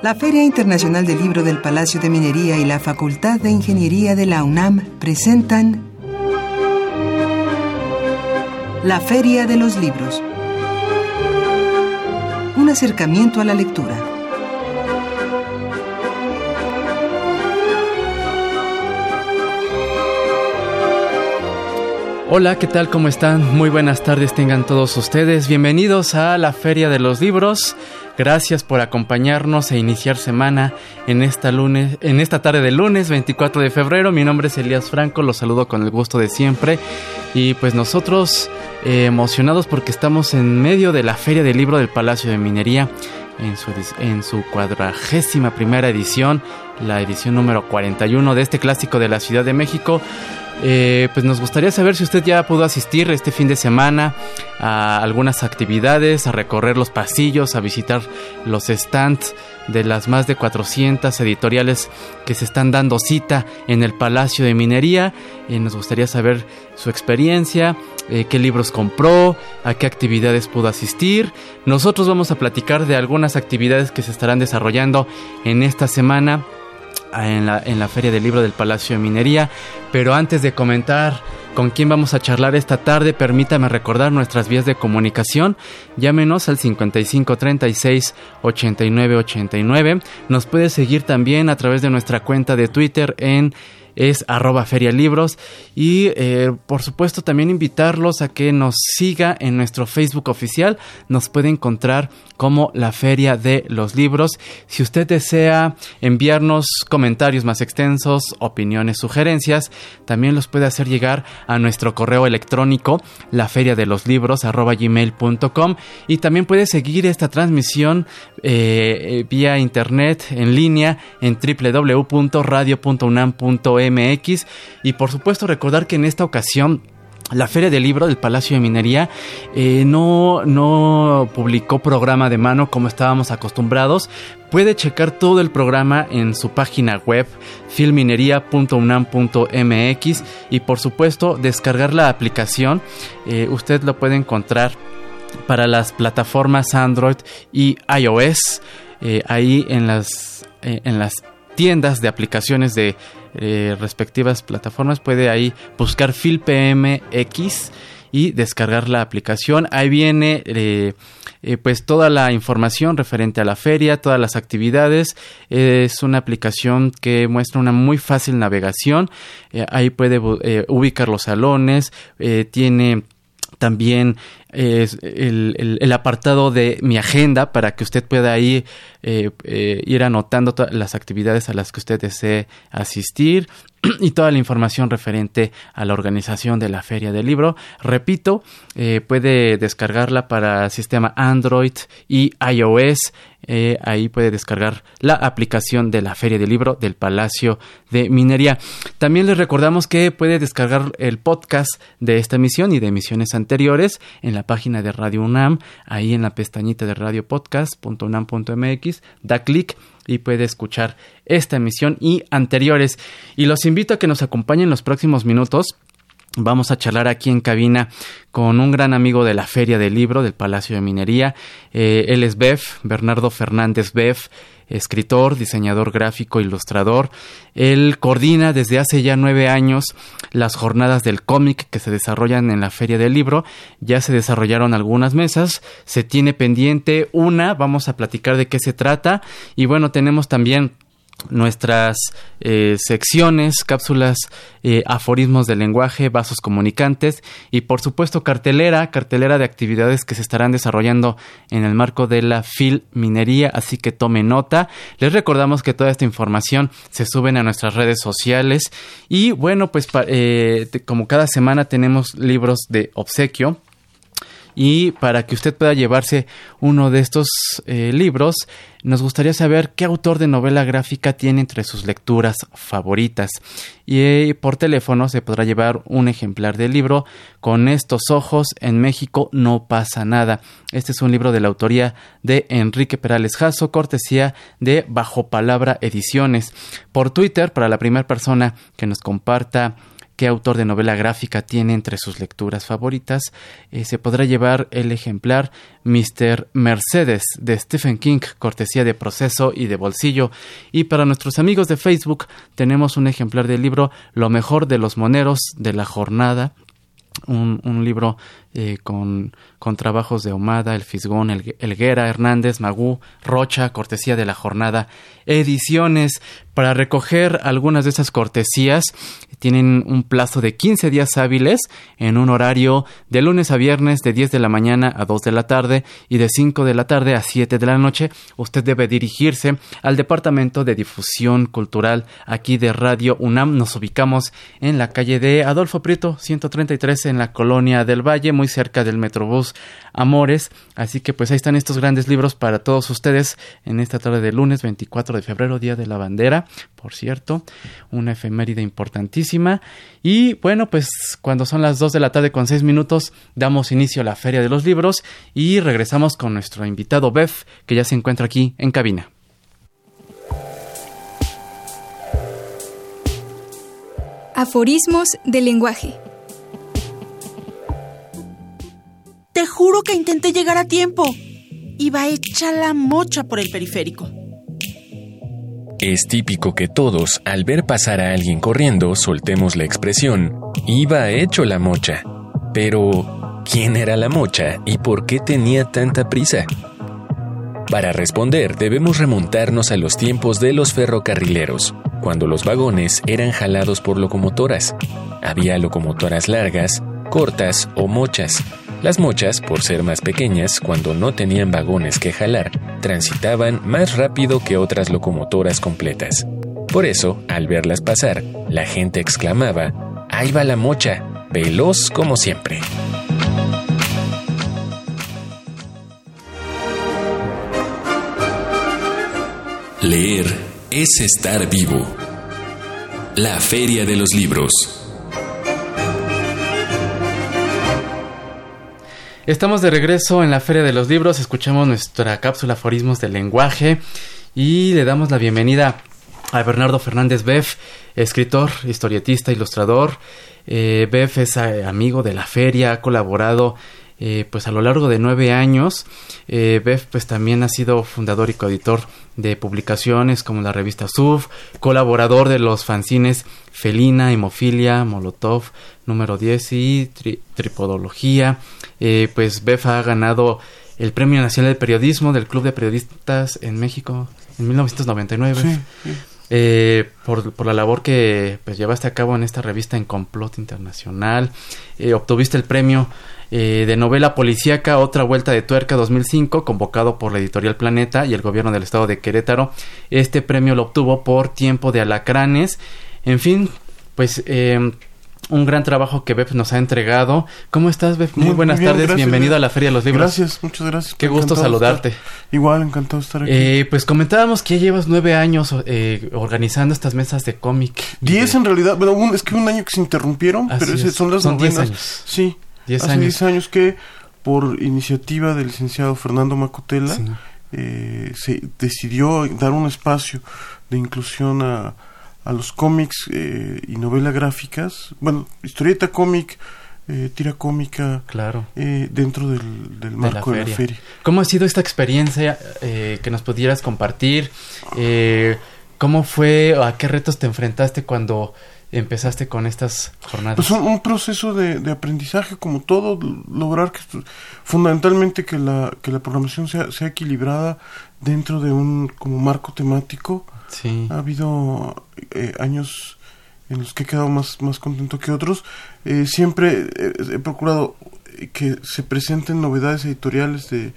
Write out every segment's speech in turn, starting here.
La Feria Internacional del Libro del Palacio de Minería y la Facultad de Ingeniería de la UNAM presentan La Feria de los Libros. Un acercamiento a la lectura. Hola, ¿qué tal? ¿Cómo están? Muy buenas tardes tengan todos ustedes. Bienvenidos a la Feria de los Libros. Gracias por acompañarnos e iniciar semana en esta lunes, en esta tarde de lunes 24 de febrero. Mi nombre es Elías Franco, los saludo con el gusto de siempre y pues nosotros eh, emocionados porque estamos en medio de la Feria del Libro del Palacio de Minería en su, en su cuadragésima primera edición, la edición número 41 de este clásico de la Ciudad de México. Eh, pues nos gustaría saber si usted ya pudo asistir este fin de semana a algunas actividades, a recorrer los pasillos, a visitar los stands de las más de 400 editoriales que se están dando cita en el Palacio de Minería. Eh, nos gustaría saber su experiencia, eh, qué libros compró, a qué actividades pudo asistir. Nosotros vamos a platicar de algunas actividades que se estarán desarrollando en esta semana en la, en la Feria del Libro del Palacio de Minería. Pero antes de comentar con quién vamos a charlar esta tarde, permítame recordar nuestras vías de comunicación. Llámenos al 5536 8989. Nos puede seguir también a través de nuestra cuenta de Twitter en es arroba ferialibros y eh, por supuesto también invitarlos a que nos siga en nuestro Facebook oficial, nos puede encontrar como la Feria de los Libros. Si usted desea enviarnos comentarios más extensos, opiniones, sugerencias, también los puede hacer llegar a nuestro correo electrónico la feria de los libros arroba gmail.com y también puede seguir esta transmisión eh, vía internet en línea en www.radio.unam.mx MX y por supuesto recordar que en esta ocasión la Feria del Libro del Palacio de Minería eh, no, no publicó programa de mano como estábamos acostumbrados. Puede checar todo el programa en su página web filminería.unam.mx y por supuesto descargar la aplicación. Eh, usted lo puede encontrar para las plataformas Android y iOS. Eh, ahí en las, en las tiendas de aplicaciones de eh, respectivas plataformas. Puede ahí buscar FilPMX y descargar la aplicación. Ahí viene eh, eh, pues toda la información referente a la feria, todas las actividades. es una aplicación que muestra una muy fácil navegación. ahí puede ubicar los salones. tiene también el, apartado de mi agenda para que usted pueda ahí eh, eh, ir anotando las actividades a las que usted desee asistir y toda la información referente a la organización de la feria del libro. Repito, eh, puede descargarla para sistema Android y iOS. Eh, ahí puede descargar la aplicación de la feria del libro del Palacio de Minería. También les recordamos que puede descargar el podcast de esta emisión y de emisiones anteriores en la página de Radio UNAM, ahí en la pestañita de radiopodcast.unam.mx. Da clic y puede escuchar esta emisión y anteriores. Y los invito a que nos acompañen los próximos minutos. Vamos a charlar aquí en cabina con un gran amigo de la Feria del Libro del Palacio de Minería. Eh, él es Bev, Bernardo Fernández Bev escritor, diseñador gráfico, ilustrador. Él coordina desde hace ya nueve años las jornadas del cómic que se desarrollan en la Feria del Libro. Ya se desarrollaron algunas mesas, se tiene pendiente una, vamos a platicar de qué se trata y bueno, tenemos también nuestras eh, secciones, cápsulas, eh, aforismos de lenguaje, vasos comunicantes y por supuesto cartelera, cartelera de actividades que se estarán desarrollando en el marco de la FIL Minería, así que tome nota. Les recordamos que toda esta información se suben a nuestras redes sociales y bueno, pues eh, como cada semana tenemos libros de obsequio y para que usted pueda llevarse uno de estos eh, libros, nos gustaría saber qué autor de novela gráfica tiene entre sus lecturas favoritas. Y eh, por teléfono se podrá llevar un ejemplar del libro Con estos ojos en México no pasa nada. Este es un libro de la autoría de Enrique Perales Jasso, cortesía de Bajo Palabra Ediciones. Por Twitter, para la primera persona que nos comparta qué autor de novela gráfica tiene entre sus lecturas favoritas, eh, se podrá llevar el ejemplar Mr. Mercedes de Stephen King, cortesía de proceso y de bolsillo. Y para nuestros amigos de Facebook tenemos un ejemplar del libro Lo mejor de los moneros de la jornada, un, un libro eh, con, con, trabajos de Omada, El Fisgón, El, Elguera, Hernández, Magú, Rocha, cortesía de la jornada, ediciones. Para recoger algunas de esas cortesías tienen un plazo de 15 días hábiles en un horario de lunes a viernes de 10 de la mañana a 2 de la tarde y de 5 de la tarde a 7 de la noche. Usted debe dirigirse al Departamento de Difusión Cultural aquí de Radio UNAM. Nos ubicamos en la calle de Adolfo Prieto, 133 en la colonia del Valle, muy cerca del Metrobús Amores. Así que pues ahí están estos grandes libros para todos ustedes en esta tarde de lunes 24 de febrero, Día de la Bandera, por cierto, una efeméride importantísima. Y bueno, pues cuando son las 2 de la tarde con 6 minutos, damos inicio a la Feria de los Libros y regresamos con nuestro invitado Beth, que ya se encuentra aquí en cabina. Aforismos del lenguaje. Te juro que intenté llegar a tiempo. Iba hecha la mocha por el periférico. Es típico que todos, al ver pasar a alguien corriendo, soltemos la expresión, iba hecho la mocha. Pero, ¿quién era la mocha y por qué tenía tanta prisa? Para responder debemos remontarnos a los tiempos de los ferrocarrileros, cuando los vagones eran jalados por locomotoras. Había locomotoras largas, cortas o mochas, las mochas, por ser más pequeñas, cuando no tenían vagones que jalar, transitaban más rápido que otras locomotoras completas. Por eso, al verlas pasar, la gente exclamaba, ¡Ahí va la mocha! Veloz como siempre. Leer es estar vivo. La Feria de los Libros. Estamos de regreso en la Feria de los Libros, escuchamos nuestra cápsula Aforismos del Lenguaje y le damos la bienvenida a Bernardo Fernández Beff, escritor, historietista, ilustrador. Eh, Beff es eh, amigo de la feria, ha colaborado eh, pues a lo largo de nueve años. Eh, pues también ha sido fundador y coeditor de publicaciones como la revista SUF, colaborador de los fanzines Felina, Hemofilia, Molotov, número 10 y Tripodología. Eh, pues Beff ha ganado el Premio Nacional de Periodismo del Club de Periodistas en México en 1999. Eh, por, por, la labor que pues, llevaste a cabo en esta revista en Complot Internacional. Eh, obtuviste el premio eh, de novela policíaca Otra Vuelta de Tuerca 2005, convocado por la editorial Planeta y el gobierno del estado de Querétaro. Este premio lo obtuvo por Tiempo de Alacranes. En fin, pues eh, un gran trabajo que Beb nos ha entregado. ¿Cómo estás, Beb? Muy buenas tardes, bienvenido a la Feria de los Libros. Gracias, muchas gracias. Qué gusto saludarte. Igual, encantado de estar aquí. Eh, pues comentábamos que ya llevas nueve años eh, organizando estas mesas de cómic. Diez en realidad, bueno, es que un año que se interrumpieron, pero ese son las son novenas. Diez años. Sí, hace años. diez años que por iniciativa del licenciado Fernando Macotela Sí. eh, se decidió dar un espacio de inclusión a, a los cómics eh, y novela gráficas, bueno, historieta cómic, eh, tira cómica, Claro. eh, dentro del, del marco de la feria. feria. ¿Cómo ha sido esta experiencia eh, que nos pudieras compartir? ¿Cómo fue o a qué retos te enfrentaste cuando empezaste con estas jornadas? Pues un, un proceso de, de aprendizaje como todo, lograr que fundamentalmente que la, que la programación sea, sea equilibrada dentro de un como marco temático. sí. Ha habido eh, años en los que he quedado más, más contento que otros. Eh, siempre he procurado que se presenten novedades editoriales de,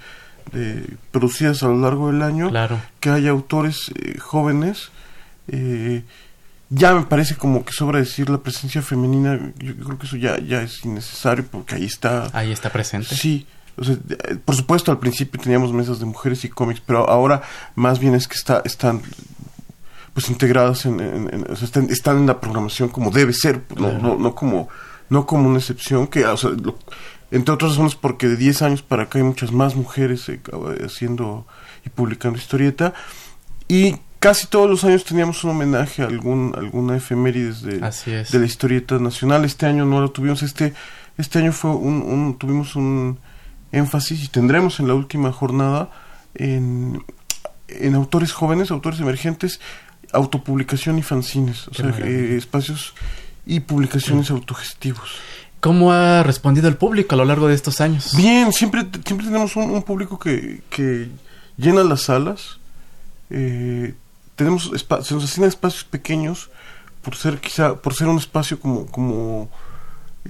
de producidas a lo largo del año Claro. que haya autores eh, jóvenes. eh, ya me parece como que sobra decir la presencia femenina. Yo creo que eso ya, ya es innecesario porque ahí está. Ahí está presente. Sí. O sea, eh, por supuesto, al principio teníamos mesas de mujeres y cómics, pero ahora más bien es que está, están pues integradas en, en- en- o sea, están, están en la programación como debe ser, pues, no, Claro. no, no como no como una excepción que o sea, lo- entre otras razones porque de 10 años para acá hay muchas más mujeres eh, haciendo y publicando historieta y casi todos los años teníamos un homenaje a algún, alguna efemérides de, Así es. de la historieta nacional. Este año no lo tuvimos. Este, este año fue un, un- tuvimos un énfasis y tendremos en la última jornada en, en autores jóvenes, autores emergentes, autopublicación y fanzines, o sea, eh, espacios y publicaciones autogestivos. ¿Cómo ha respondido el público a lo largo de estos años? Bien, siempre, siempre tenemos un, un público que, que llena las salas. Eh, tenemos se nos asignan espacios pequeños por ser quizá por ser un espacio como como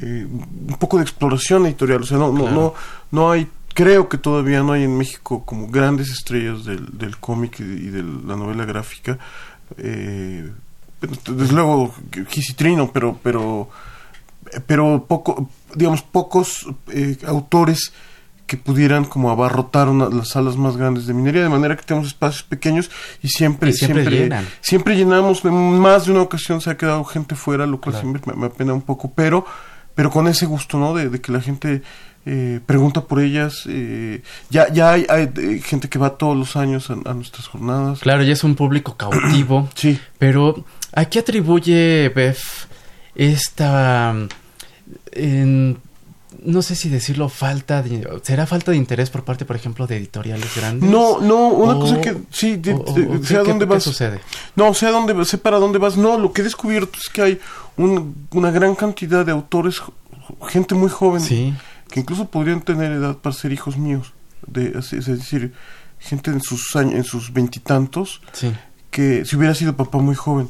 eh, un poco de exploración editorial. O sea, no no Claro. no no hay creo que todavía no hay en México como grandes estrellas del, del cómic y de, y de la novela gráfica. Eh, desde luego Gisitrino, pero pero pero poco digamos pocos eh, autores que pudieran como abarrotar una- las salas más grandes de minería de manera que tenemos espacios pequeños y siempre Y siempre llenan. siempre llenamos en más de una ocasión se ha quedado gente fuera lo cual Claro. siempre me, me apena un poco pero pero con ese gusto no de, de que la gente eh, pregunta por ellas eh, ya ya hay, hay, eh, gente que va todos los años a, a nuestras jornadas Claro, ya es un público cautivo. sí Pero, ¿a qué atribuye Beth esta... en- no sé si decirlo falta de... ¿Será falta de interés por parte, por ejemplo, de editoriales grandes? no no una O- cosa que sí de- o- o- sé a ¿qué- dónde qué vas sucede? No, sé a dónde, sé para dónde vas. No, lo que he descubierto es que hay un- una gran cantidad de autores, gente muy joven, Sí, que incluso podrían tener edad para ser hijos míos. De, es, es decir, gente en sus años, en sus veintitantos, sí. que si hubiera sido papá muy joven,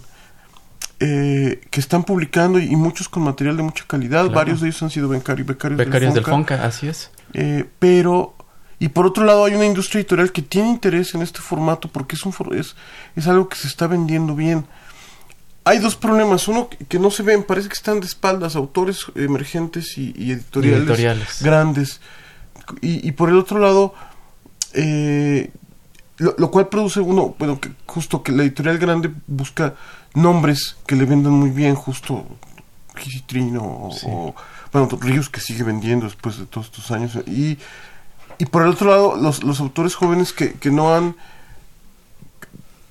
eh, que están publicando y, y muchos con material de mucha calidad. Claro. Varios de ellos han sido becari- becarios, Becarios del Fonca. Fonca, así es. Eh, pero y por otro lado hay una industria editorial que tiene interés en este formato porque es un for- es, es algo que se está vendiendo bien hay dos problemas uno que, que no se ven parece que están de espaldas autores emergentes y, y editoriales, grandes y, y por el otro lado eh, lo, lo cual produce uno bueno que justo que la editorial grande busca nombres que le vendan muy bien justo Gisitrino o, Sí. o, bueno Ríos que sigue vendiendo después de todos estos años y y por el otro lado los, los autores jóvenes que, que no han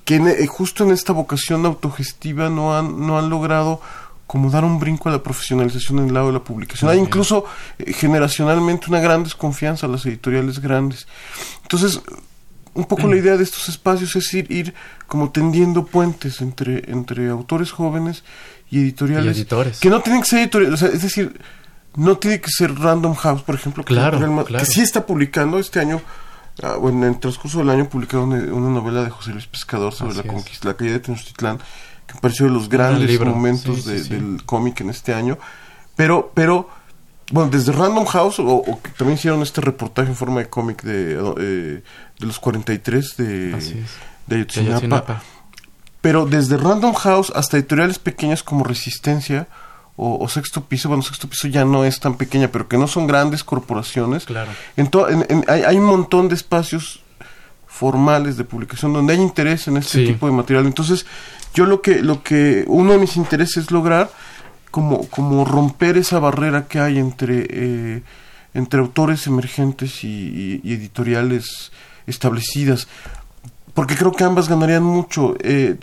que en- eh, justo en esta vocación autogestiva no han no han logrado como dar un brinco a la profesionalización en el lado de la publicación. Muy Hay bien. incluso eh, generacionalmente una gran desconfianza a las editoriales grandes. Entonces, un poco la idea de estos espacios es ir, ir como tendiendo puentes entre, entre autores jóvenes y editoriales. Y editores. Que no tienen que ser editoriales, o sea, es decir, no tiene que ser Random House, por ejemplo, que, Claro, que sí está publicando este año. bueno, en el transcurso del año publicaron una, una novela de José Luis Pescador sobre Así la es. conquista, la caída de Tenochtitlán, que pareció de los grandes libro, momentos sí, sí, de- sí. del cómic en este año. Pero, pero, bueno, desde Random House, o, o que también hicieron este reportaje en forma de cómic de, eh, de los 43 de, de Ayotzinapa. Pero desde Random House hasta editoriales pequeñas como Resistencia o, o Sexto Piso, bueno, Sexto Piso ya no es tan pequeña, pero que no son grandes corporaciones. Claro. En to- en- en- hay, hay un montón de espacios formales de publicación donde hay interés en este Sí. tipo de material. Entonces, yo lo que, lo que uno de mis intereses es lograr como, como romper esa barrera que hay entre, eh, entre autores emergentes y, editoriales establecidas. Porque creo que ambas ganarían mucho. eh,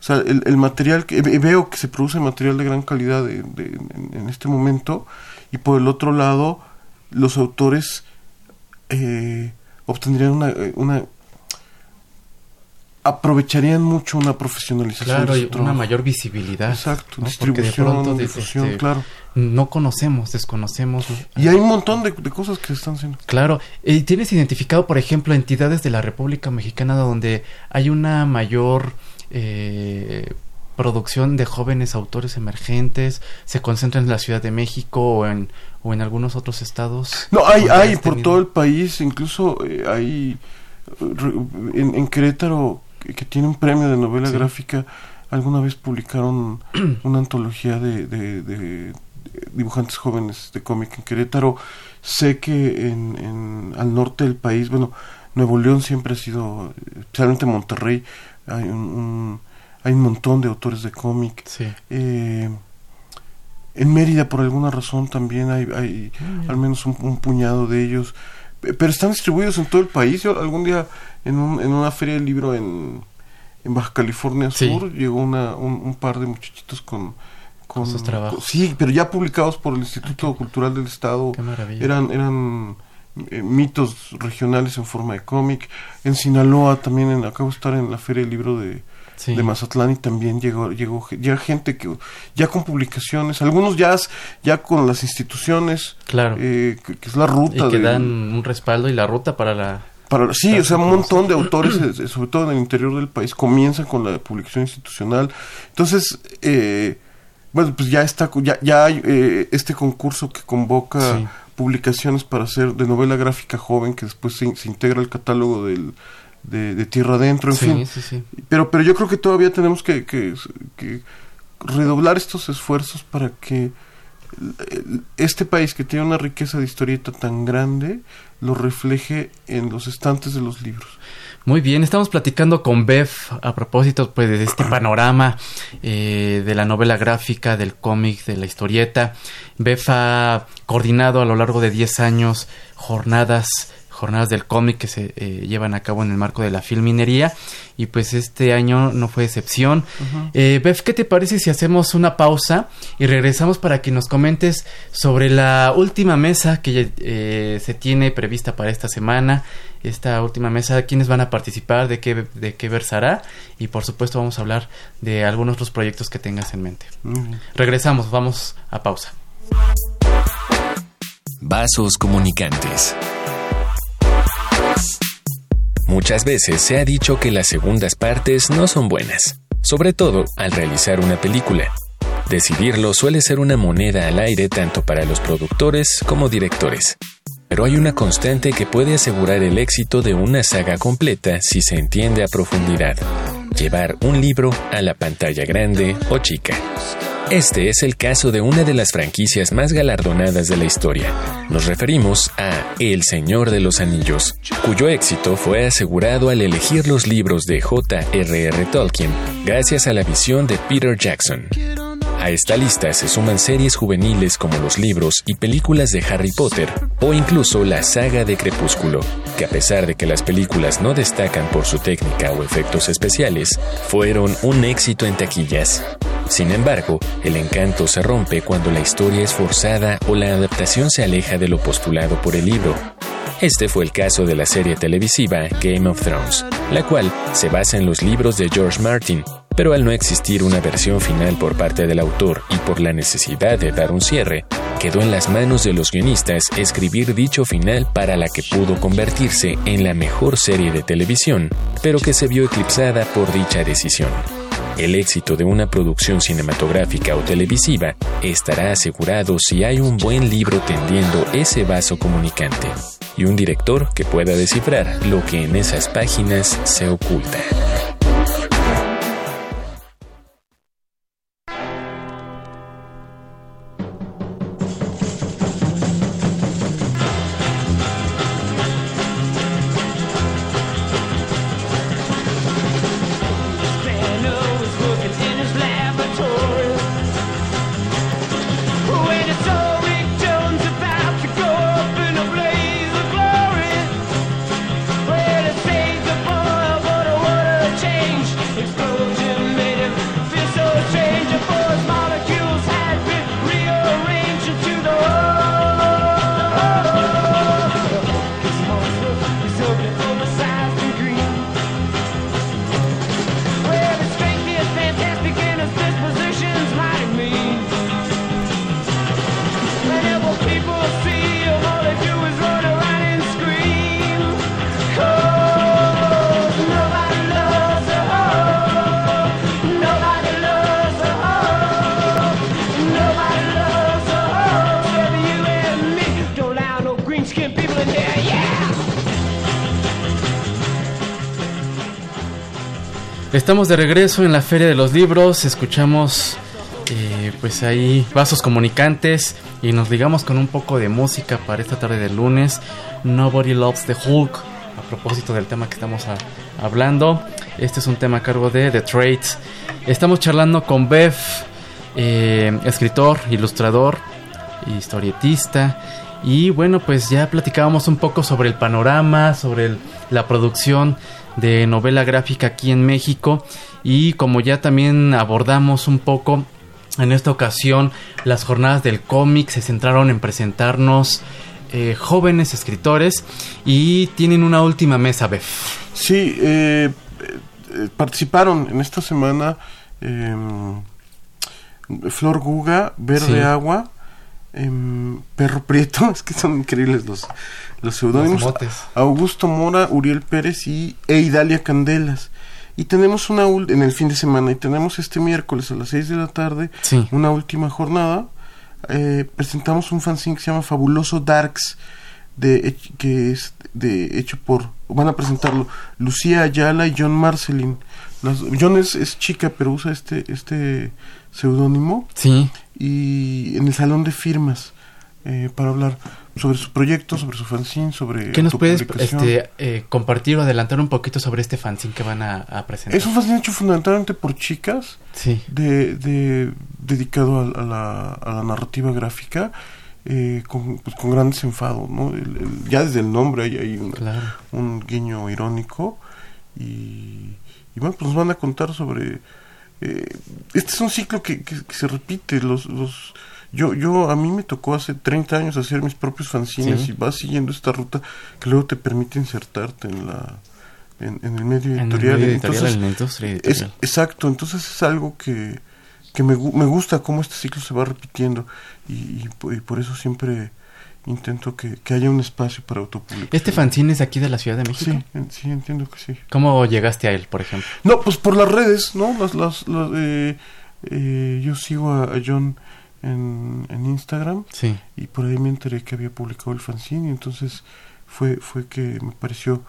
o sea, el, material, eh, veo que se produce material de gran calidad de- de- en, este momento. Y por el otro lado, los autores eh, obtendrían una, eh, una aprovecharían mucho una profesionalización Claro, y una mayor visibilidad. Exacto, ¿no? De distribución, pronto, de- difusión, este, claro. No conocemos, desconocemos. Y hay un montón de, de cosas que se están haciendo. Claro, y tienes identificado, por ejemplo, entidades de la República Mexicana donde hay una mayor eh, producción de jóvenes autores emergentes, se concentran en la Ciudad de México o en, o en algunos otros estados. No, hay, hay por todo el país, incluso eh, hay eh, en Querétaro que, tiene un premio de novela Sí. gráfica. Alguna vez publicaron una antología de, de- de dibujantes jóvenes de cómic en Querétaro. Sé que en, en- al norte del país, bueno, Nuevo León siempre ha sido, especialmente Monterrey, hay un, un- hay un montón de autores de cómic. Sí. Eh, en Mérida, por alguna razón, también hay, hay al menos un, un puñado de ellos. Pe- Pero están distribuidos en todo el país. Yo algún día en, un- en una feria del libro en, en Baja California Sí. Sur llegó una, un, un par de muchachitos con, Con sus trabajos. Sí, pero ya publicados por el Instituto Cultural del Estado. Qué maravilla. Eran, eran eh, mitos regionales en forma de cómic. En Sinaloa también, en, acabo de estar en la Feria del Libro de, Sí. de Mazatlán y también llegó, llegó ya gente que ya con publicaciones, algunos ya, ya con las instituciones, Claro. eh, que, que es la ruta y que dan un respaldo y la ruta para la... para, sí, o sea, un montón de autores, eh, sobre todo en el interior del país, comienzan con la publicación institucional. Entonces, eh, bueno, pues ya está, ya, ya hay eh, este concurso que convoca Sí. publicaciones para hacer de novela gráfica joven, que después se, se integra al catálogo del, de, de Tierra Adentro, en sí, fin. sí, sí. Pero, pero yo creo que todavía tenemos que, que, que redoblar estos esfuerzos para que este país que tiene una riqueza de historieta tan grande lo refleje en los estantes de los libros. Muy bien, estamos platicando con Bev a propósito pues, de este panorama eh, de la novela gráfica, del cómic, de la historieta. Bev ha coordinado a lo largo de 10 años jornadas jornadas del cómic que se eh, llevan a cabo en el marco de la filminería y pues este año no fue excepción. Eh, Bev, ¿qué te parece si hacemos una pausa y regresamos para que nos comentes sobre la última mesa que eh, se tiene prevista para esta semana? Esta última mesa, quiénes van a participar, de qué, de qué versará y por supuesto vamos a hablar de algunos otros proyectos que tengas en mente. Regresamos, vamos a pausa. Vasos comunicantes. Muchas veces se ha dicho que las segundas partes no son buenas, sobre todo al realizar una película. Decidirlo suele ser una moneda al aire tanto para los productores como directores. Pero hay una constante que puede asegurar el éxito de una saga completa si se entiende a profundidad. Llevar un libro a la pantalla grande o chica. Este es el caso de una de las franquicias más galardonadas de la historia. Nos referimos a El Señor de los Anillos, cuyo éxito fue asegurado al elegir los libros de J.R.R. Tolkien gracias a la visión de Peter Jackson. A esta lista se suman series juveniles como los libros y películas de Harry Potter o incluso la saga de Crepúsculo, que a pesar de que las películas no destacan por su técnica o efectos especiales, fueron un éxito en taquillas. Sin embargo, el encanto se rompe cuando la historia es forzada o la adaptación se aleja de lo postulado por el libro. Este fue el caso de la serie televisiva Game of Thrones, la cual se basa en los libros de George Martin, pero al no existir una versión final por parte del autor y por la necesidad de dar un cierre, quedó en las manos de los guionistas escribir dicho final para la que pudo convertirse en la mejor serie de televisión, pero que se vio eclipsada por dicha decisión. El éxito de una producción cinematográfica o televisiva estará asegurado si hay un buen libro tendiendo ese vaso comunicante y un director que pueda descifrar lo que en esas páginas se oculta. Estamos de regreso en la Feria de los Libros, escuchamos eh, pues ahí vasos comunicantes y nos digamos con un poco de música para esta tarde de lunes. Nobody Loves the Hulk, a propósito del tema que estamos hablando. Este es un tema a cargo de The Trades. Estamos charlando con Bev, eh, escritor, ilustrador, historietista Y bueno, pues ya platicábamos un poco sobre el panorama, sobre la producción de novela gráfica aquí en México y como ya también abordamos un poco en esta ocasión las jornadas del cómic se centraron en presentarnos eh, jóvenes escritores y tienen una última mesa, Bef. Sí, eh, eh, participaron en esta semana em, Flor Guga, Verde Sí. Agua, em, Perro Prieto, es que son increíbles los, los seudónimos. Los motes. Augusto Mora, Uriel Pérez y Eidalia Candelas. Y tenemos una en el fin de semana y tenemos este miércoles a las 6 de la tarde Sí. una última jornada. Eh, presentamos un fanzine que se llama Fabuloso Darks de que es de hecho por van a presentarlo Lucía Ayala y John Marcelin. Las- John es, es chica pero usa este este seudónimo Sí, y en el salón de firmas eh, para hablar sobre su proyecto, sobre su fanzine, sobre ¿qué nos puedes este, eh, compartir o adelantar un poquito sobre este fanzine que van a, a presentar? Es un fanzine hecho fundamentalmente por chicas, Sí, de, de- dedicado a, a la, a la narrativa gráfica, eh, con, pues, con gran desenfado, ¿no? El- el- ya desde el nombre hay, hay una- claro. un guiño irónico y, y bueno, pues nos van a contar sobre... eh, este es un ciclo que, que- que se repite, los... los yo, yo, a mí me tocó hace 30 años hacer mis propios fanzines Sí. y vas siguiendo esta ruta que luego te permite insertarte en la en, en el medio En el editorial. medio editorial, Entonces, en la industria es, editorial. exacto, entonces es algo que, que me, me gusta cómo este ciclo se va repitiendo y, y por eso siempre intento que, que haya un espacio para autopublicación. ¿Este fanzine es aquí de la Ciudad de México? Sí, sí, entiendo que sí. ¿Cómo llegaste a él, por ejemplo? No, pues por las redes, ¿no? Las, las, las, eh, eh, yo sigo a, a John en, en Instagram Sí. y por ahí me enteré que había publicado el fanzine y entonces fue, fue que me pareció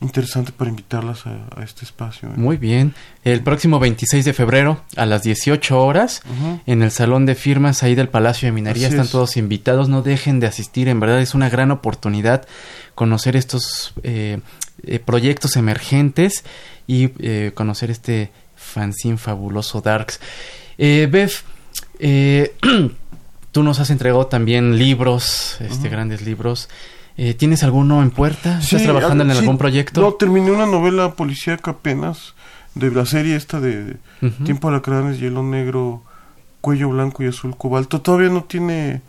interesante para invitarlas a, a este espacio. Muy bien. El próximo 26 de febrero a las 18 horas en el salón de firmas ahí del Palacio de Minería Así están es. todos invitados. No dejen de asistir. En verdad es una gran oportunidad conocer estos eh, eh, proyectos emergentes y eh, conocer este fanzine fabuloso Darks. Eh, Bev, eh, tú nos has entregado también libros, este, grandes libros. Eh, ¿Tienes alguno en puerta? ¿Estás Sí, trabajando en ah, sí. algún proyecto? No, terminé una novela policíaca apenas de la serie esta de Ujú. Tiempo de Alacranes, Hielo Negro, Cuello Blanco y Azul Cobalto. Todavía no tiene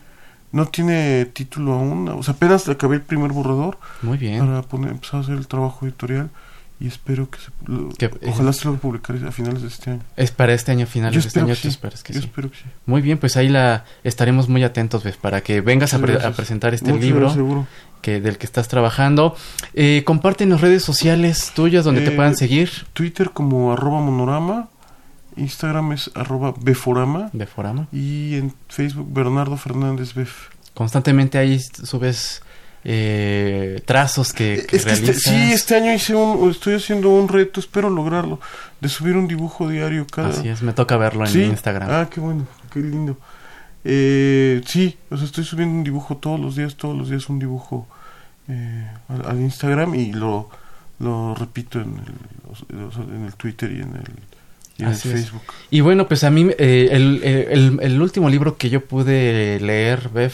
no tiene título aún. O sea, apenas acabé el primer borrador Muy bien. para poner, empezar a hacer el trabajo editorial y espero que, se, lo- Que- ojalá se lo publicaré a finales de este año. Es para este año, finales Yo de este año, sí. esperas que Yo sí. espero que sí. Muy bien, pues ahí la estaremos muy atentos, ¿ves? Para que vengas a, presentar este Muchas libro gracias, seguro. Que del que estás trabajando. Eh, las redes sociales tuyas donde te Eh, puedan seguir. Twitter como arroba monorama, Instagram es arroba beforama De Forama. y en Facebook Bernardo Fernández Bef. Constantemente ahí subes eh, trazos que, que Es que este, sí, este año hice un, estoy haciendo un reto, espero lograrlo, de subir un dibujo diario cada... Así es, me toca verlo en ¿Sí? Instagram. Ah, qué bueno, qué lindo. Eh, sí, o sea, estoy subiendo un dibujo todos los días, todos los días un dibujo eh, al, al Instagram y lo, lo repito en el, en el Twitter y en el, y en el es. Facebook. Y bueno, pues a mí eh, el, el- el último libro que yo pude leer, Bev,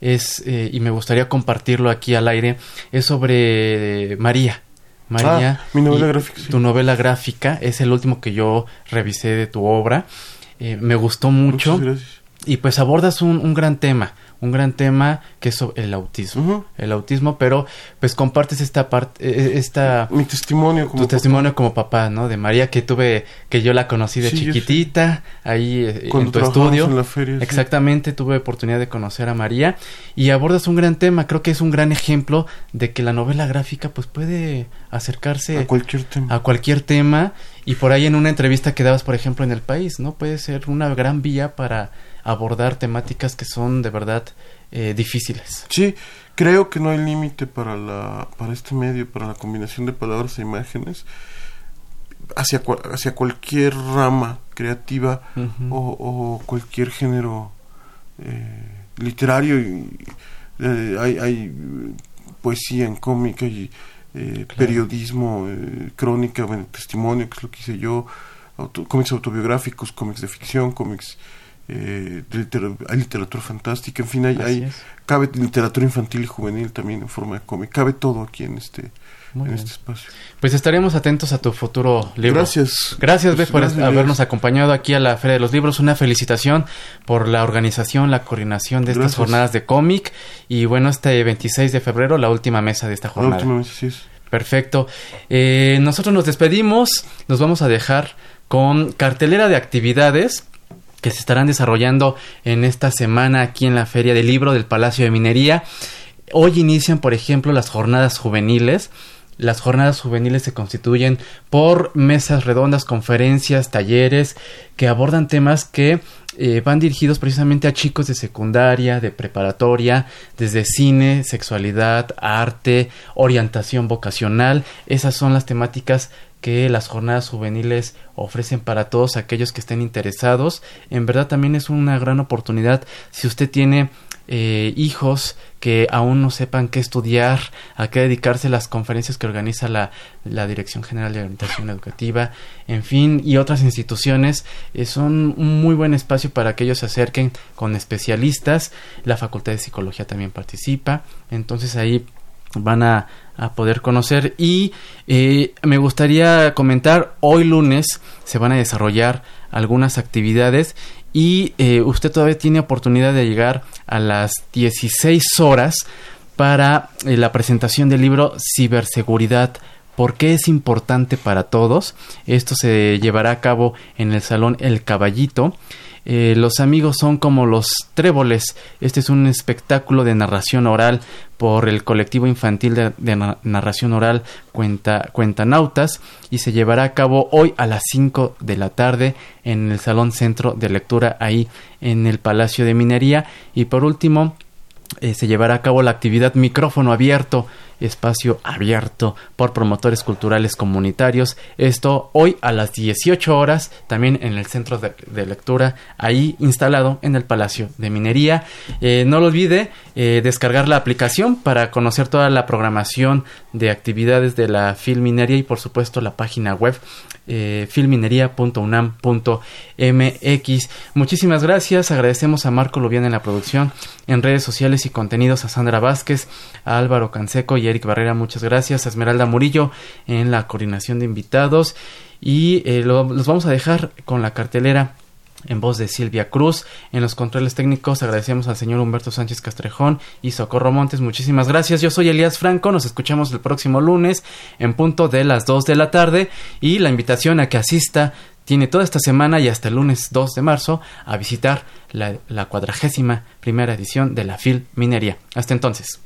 es, eh, y me gustaría compartirlo aquí al aire, es sobre María. María. Ah, mi novela gráfica, sí. Tu novela gráfica es el último que yo revisé de tu obra. Eh, me gustó mucho. Muchas gracias. Y pues abordas un, un gran tema, un gran tema que es el autismo. El autismo, pero pues compartes esta parte, eh, esta Mi testimonio como tu testimonio como papá, ¿no? De María que tuve, que yo la conocí de Sí, chiquitita, ahí eh, Cuando en tu estudio. en la feria, sí. Exactamente, tuve oportunidad de conocer a María y abordas un gran tema. Creo que es un gran ejemplo de que la novela gráfica pues puede acercarse a cualquier tema. a cualquier tema y por ahí en una entrevista que dabas, por ejemplo, en el país, ¿no? Puede ser una gran vía para abordar temáticas que son de verdad eh, difíciles. Sí, creo que no hay límite para la para este medio, para la combinación de palabras e imágenes hacia hacia cualquier rama creativa o, o cualquier género eh, literario y, eh, hay, hay poesía en cómic hay eh, Claro. periodismo crónica bueno, testimonio que es lo que hice yo auto- cómics autobiográficos cómics de ficción cómics eh, hay literatura fantástica, en fin, hay, hay cabe literatura infantil y juvenil también en forma de cómic, cabe todo aquí en este, Muy en bien. este espacio. Pues estaremos atentos a tu futuro libro. Gracias. Gracias, Pues, Beth, por gracias, habernos acompañado aquí a la Feria de los Libros. Una felicitación por la organización, la coordinación de estas jornadas de cómic. Y bueno, este 26 de febrero, la última mesa de esta La jornada. última vez, así es. Perfecto. Eh, nosotros nos despedimos. Nos vamos a dejar con cartelera de actividades que se estarán desarrollando en esta semana aquí en la Feria del Libro del Palacio de Minería. Hoy inician, por ejemplo, las jornadas juveniles. Las jornadas juveniles se constituyen por mesas redondas, conferencias, talleres que abordan temas que eh, van dirigidos precisamente a chicos de secundaria, de preparatoria, desde cine, sexualidad, arte, orientación vocacional. Esas son las temáticas que las jornadas juveniles ofrecen para todos aquellos que estén interesados. En verdad también es una gran oportunidad si usted tiene eh, hijos que aún no sepan qué estudiar, a qué dedicarse las conferencias que organiza la, la Dirección General de Orientación Educativa, en fin, y otras instituciones, eh, son un muy buen espacio para que ellos se acerquen con especialistas. La Facultad de Psicología también participa, entonces ahí van a, poder conocer y eh, me gustaría comentar hoy lunes se van a desarrollar algunas actividades y eh, usted todavía tiene oportunidad de llegar a las 16 horas para eh, la presentación del libro Ciberseguridad. ¿Por qué es importante para todos? Esto se llevará a cabo en el Salón El Caballito. Eh, los amigos son como los tréboles. Este es un espectáculo de narración oral por el colectivo infantil de, de na- narración oral Cuenta, Cuentanautas y se llevará a cabo hoy a las 5 de la tarde en el Salón Centro de Lectura ahí en el Palacio de Minería. Y por último, eh, se llevará a cabo la actividad micrófono abierto, espacio abierto por promotores culturales comunitarios. Esto hoy a las 18 horas, también en el centro de, lectura, ahí instalado en el Palacio de Minería. Eh, no lo olvide eh, descargar la aplicación para conocer toda la programación de actividades de la Filminería y por supuesto la página web eh, filminería.unam.mx. Muchísimas gracias, agradecemos a Marco Lubián en la producción, en redes sociales y contenidos a Sandra Vázquez, a Álvaro Canseco y Eric Barrera, muchas gracias, a Esmeralda Murillo en la coordinación de invitados. Y eh, lo- los vamos a dejar con la cartelera en voz de Silvia Cruz. En los controles técnicos agradecemos al señor Humberto Sánchez Castrejón y Socorro Montes. Muchísimas gracias. Yo soy Elías Franco. Nos escuchamos el próximo lunes en punto de las 2 de la tarde. Y la invitación a que asista tiene toda esta semana y hasta el lunes 2 de marzo a visitar la, la cuadragésima primera edición de la FIL Minería. Hasta entonces.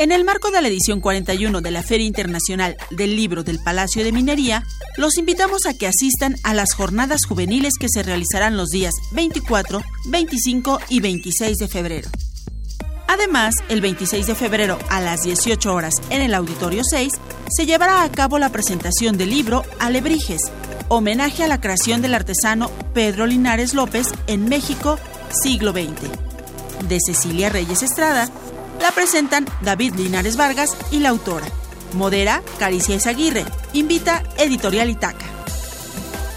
En el marco de la edición 41 de la Feria Internacional del Libro del Palacio de Minería, los invitamos a que asistan a las jornadas juveniles que se realizarán los días 24, 25 y 26 de febrero. Además, el 26 de febrero a las 18 horas en el Auditorio 6 se llevará a cabo la presentación del libro Alebrijes, homenaje a la creación del artesano Pedro Linares López en México, siglo XX. De Cecilia Reyes Estrada, la presentan David Linares Vargas y la autora. Modera Caricia Esaguirre. Invita Editorial Itaca.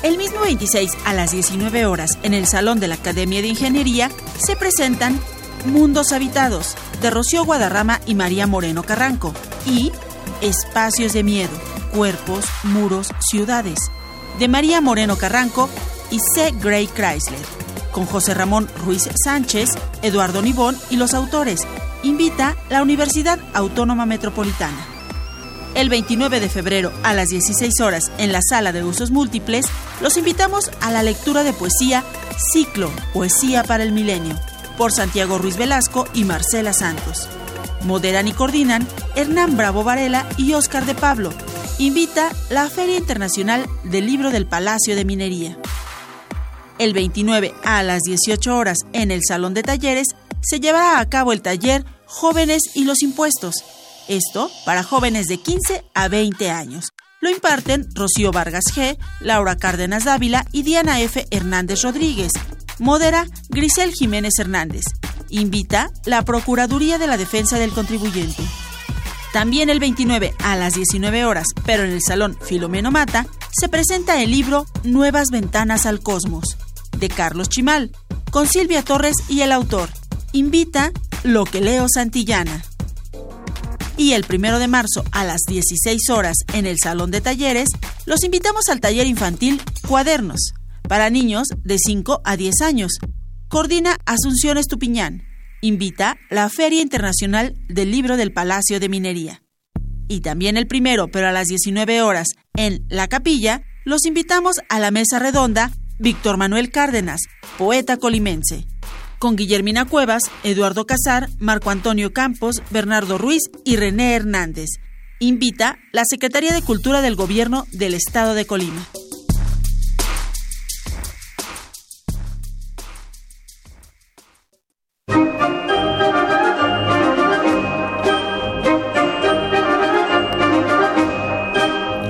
El mismo 26 a las 19 horas en el Salón de la Academia de Ingeniería se presentan Mundos Habitados de Rocío Guadarrama y María Moreno Carranco y Espacios de Miedo, Cuerpos, Muros, Ciudades de María Moreno Carranco y C. Gray Chrysler con José Ramón Ruiz Sánchez, Eduardo Nibón y los autores. Invita la Universidad Autónoma Metropolitana. El 29 de febrero a las 16 horas en la sala de usos múltiples, los invitamos a la lectura de poesía Ciclo, Poesía para el Milenio, por Santiago Ruiz Velasco y Marcela Santos. Moderan y coordinan Hernán Bravo Varela y Óscar de Pablo. Invita la Feria Internacional del Libro del Palacio de Minería. El 29 a las 18 horas en el Salón de Talleres se llevará a cabo el taller Jóvenes y los Impuestos. Esto para jóvenes de 15 a 20 años. Lo imparten Rocío Vargas G., Laura Cárdenas Dávila y Diana F. Hernández Rodríguez. Modera Grisel Jiménez Hernández. Invita la Procuraduría de la Defensa del Contribuyente. También el 29 a las 19 horas, pero en el Salón Filomeno Mata, se presenta el libro Nuevas Ventanas al Cosmos, de Carlos Chimal, con Silvia Torres y el autor. Invita Lo que leo Santillana. Y el primero de marzo a las 16 horas en el Salón de Talleres, los invitamos al taller infantil Cuadernos, para niños de 5 a 10 años. Coordina Asunción Estupiñán. Invita la Feria Internacional del Libro del Palacio de Minería. Y también el primero, pero a las 19 horas, en La Capilla, los invitamos a la mesa redonda Víctor Manuel Cárdenas, poeta colimense, con Guillermina Cuevas, Eduardo Casar, Marco Antonio Campos, Bernardo Ruiz y René Hernández. Invita la Secretaría de Cultura del Gobierno del Estado de Colima.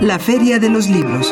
La Feria de los Libros.